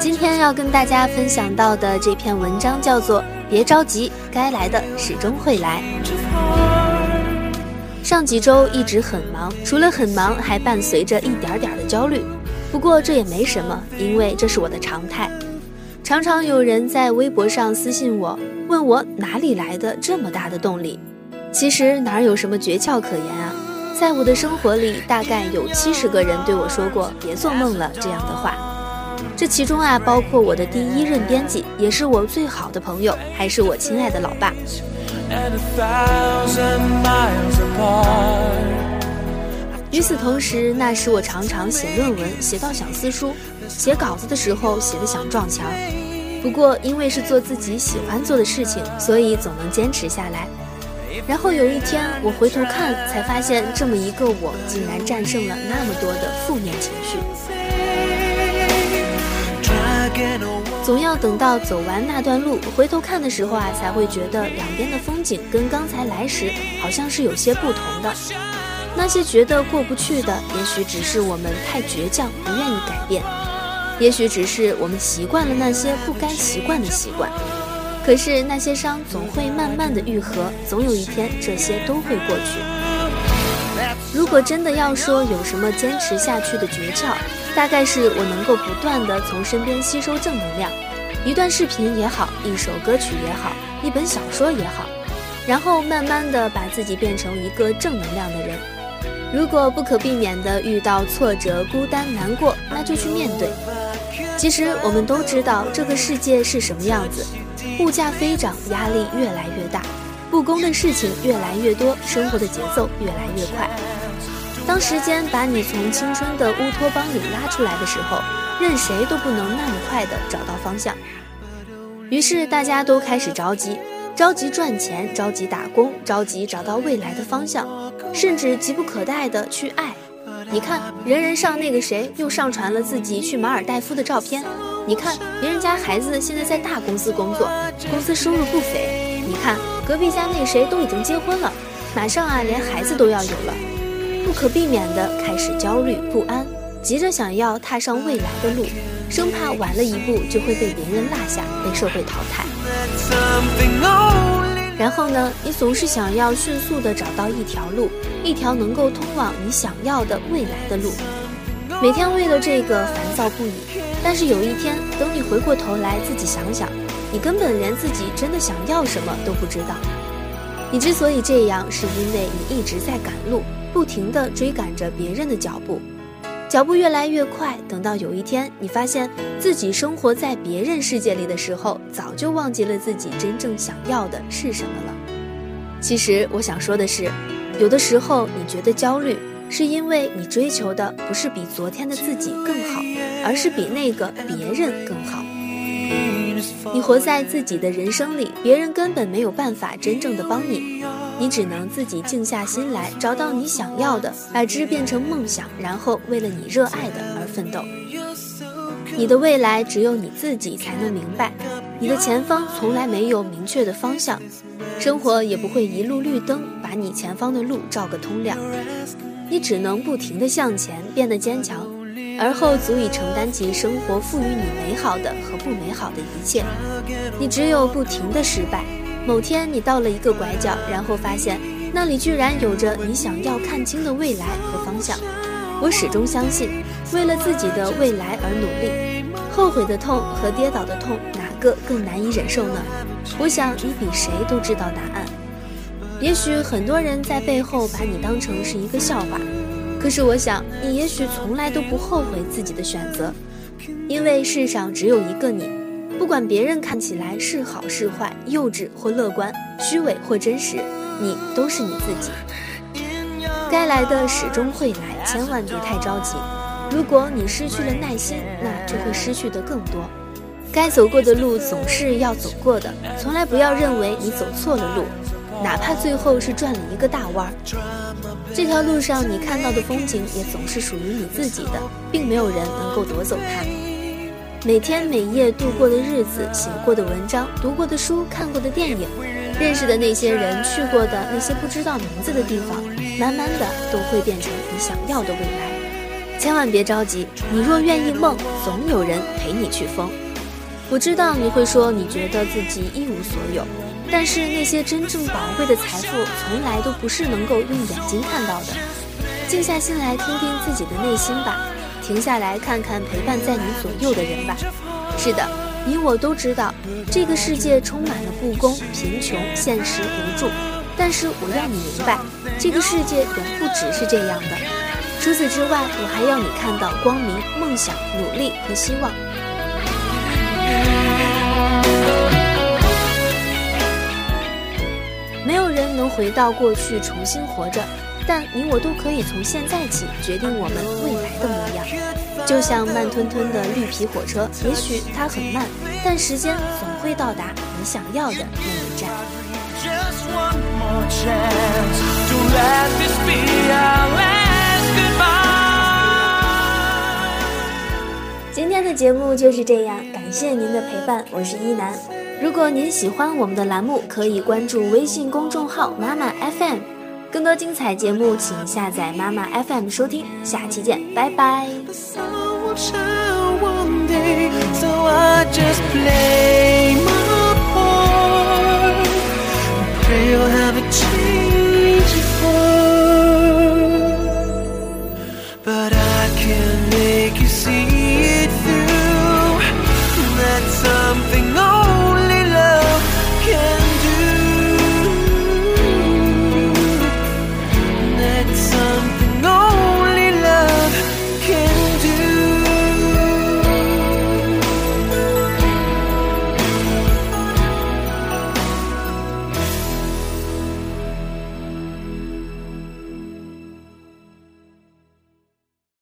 今天要跟大家分享到的这篇文章叫做《别着急，该来的始终会来》。上几周一直很忙，除了很忙，还伴随着一点点的焦虑。不过这也没什么，因为这是我的常态。常常有人在微博上私信我，问我哪里来的这么大的动力。其实哪有什么诀窍可言啊？在我的生活里，大概有七十个人对我说过“别做梦了”这样的话。这其中啊，包括我的第一任编辑，也是我最好的朋友，还是我亲爱的老爸。与此同时，那时我常常写论文，写到想撕书；写稿子的时候，写的想撞墙。不过，因为是做自己喜欢做的事情，所以总能坚持下来。然后有一天，我回头看，才发现这么一个我，竟然战胜了那么多的负面情绪。总要等到走完那段路，回头看的时候啊，才会觉得两边的风景跟刚才来时好像是有些不同的。那些觉得过不去的，也许只是我们太倔强，不愿意改变；也许只是我们习惯了那些不该习惯的习惯。可是那些伤总会慢慢的愈合，总有一天这些都会过去。如果真的要说有什么坚持下去的诀窍，大概是我能够不断的从身边吸收正能量，一段视频也好，一首歌曲也好，一本小说也好，然后慢慢的把自己变成一个正能量的人。如果不可避免的遇到挫折、孤单、难过，那就去面对。其实我们都知道这个世界是什么样子。物价飞涨，压力越来越大，不公的事情越来越多，生活的节奏越来越快。当时间把你从青春的乌托邦里拉出来的时候，任谁都不能那么快的找到方向。于是大家都开始着急，着急赚钱，着急打工，着急找到未来的方向，甚至急不可待的去爱。你看，人人上那个谁又上传了自己去马尔代夫的照片。你看，别人家孩子现在在大公司工作，公司收入不菲。你看，隔壁家那谁都已经结婚了，马上啊，连孩子都要有了。不可避免的开始焦虑不安，急着想要踏上未来的路，生怕晚了一步就会被别人落下，被社会淘汰。然后呢，你总是想要迅速的找到一条路，一条能够通往你想要的未来的路。每天为了这个烦躁不已，但是有一天，等你回过头来自己想想，你根本连自己真的想要什么都不知道。你之所以这样，是因为你一直在赶路，不停地追赶着别人的脚步，脚步越来越快。等到有一天，你发现自己生活在别人世界里的时候，早就忘记了自己真正想要的是什么了。其实我想说的是，有的时候你觉得焦虑，是因为你追求的不是比昨天的自己更好，而是比那个别人更好。你活在自己的人生里，别人根本没有办法真正的帮你，你只能自己静下心来，找到你想要的，把之变成梦想，然后为了你热爱的而奋斗。你的未来只有你自己才能明白，你的前方从来没有明确的方向，生活也不会一路绿灯把你前方的路照个通亮，你只能不停的向前，变得坚强。而后足以承担起生活赋予你美好的和不美好的一切。你只有不停的失败，某天你到了一个拐角，然后发现那里居然有着你想要看清的未来和方向。我始终相信，为了自己的未来而努力。后悔的痛和跌倒的痛，哪个更难以忍受呢？我想你比谁都知道答案。也许很多人在背后把你当成是一个笑话。可是我想，你也许从来都不后悔自己的选择，因为世上只有一个你。不管别人看起来是好是坏，幼稚或乐观，虚伪或真实，你都是你自己。该来的始终会来，千万别太着急。如果你失去了耐心，那就会失去的更多。该走过的路总是要走过的，从来不要认为你走错了路，哪怕最后是转了一个大弯儿。这条路上你看到的风景也总是属于你自己的，并没有人能够夺走它。每天每夜度过的日子，写过的文章，读过的书，看过的电影，认识的那些人，去过的那些不知道名字的地方，慢慢的都会变成你想要的未来。千万别着急，你若愿意梦，总有人陪你去疯。我知道你会说，你觉得自己一无所有，但是那些真正宝贵的财富，从来都不是能够用眼睛看到的。静下心来，听听自己的内心吧。停下来看看陪伴在你左右的人吧。是的，你我都知道，这个世界充满了不公、贫穷、现实、无助。但是我要你明白，这个世界远不只是这样的。除此之外，我还要你看到光明、梦想、努力和希望。没有人能回到过去重新活着。但你我都可以从现在起决定我们未来的模样，就像慢吞吞的绿皮火车，也许它很慢，但时间总会到达你想要的那一站。今天的节目就是这样，感谢您的陪伴，我是一楠。如果您喜欢我们的栏目，可以关注微信公众号妈妈 FM。更多精彩节目，请下载妈妈 FM 收听。下期见，拜拜。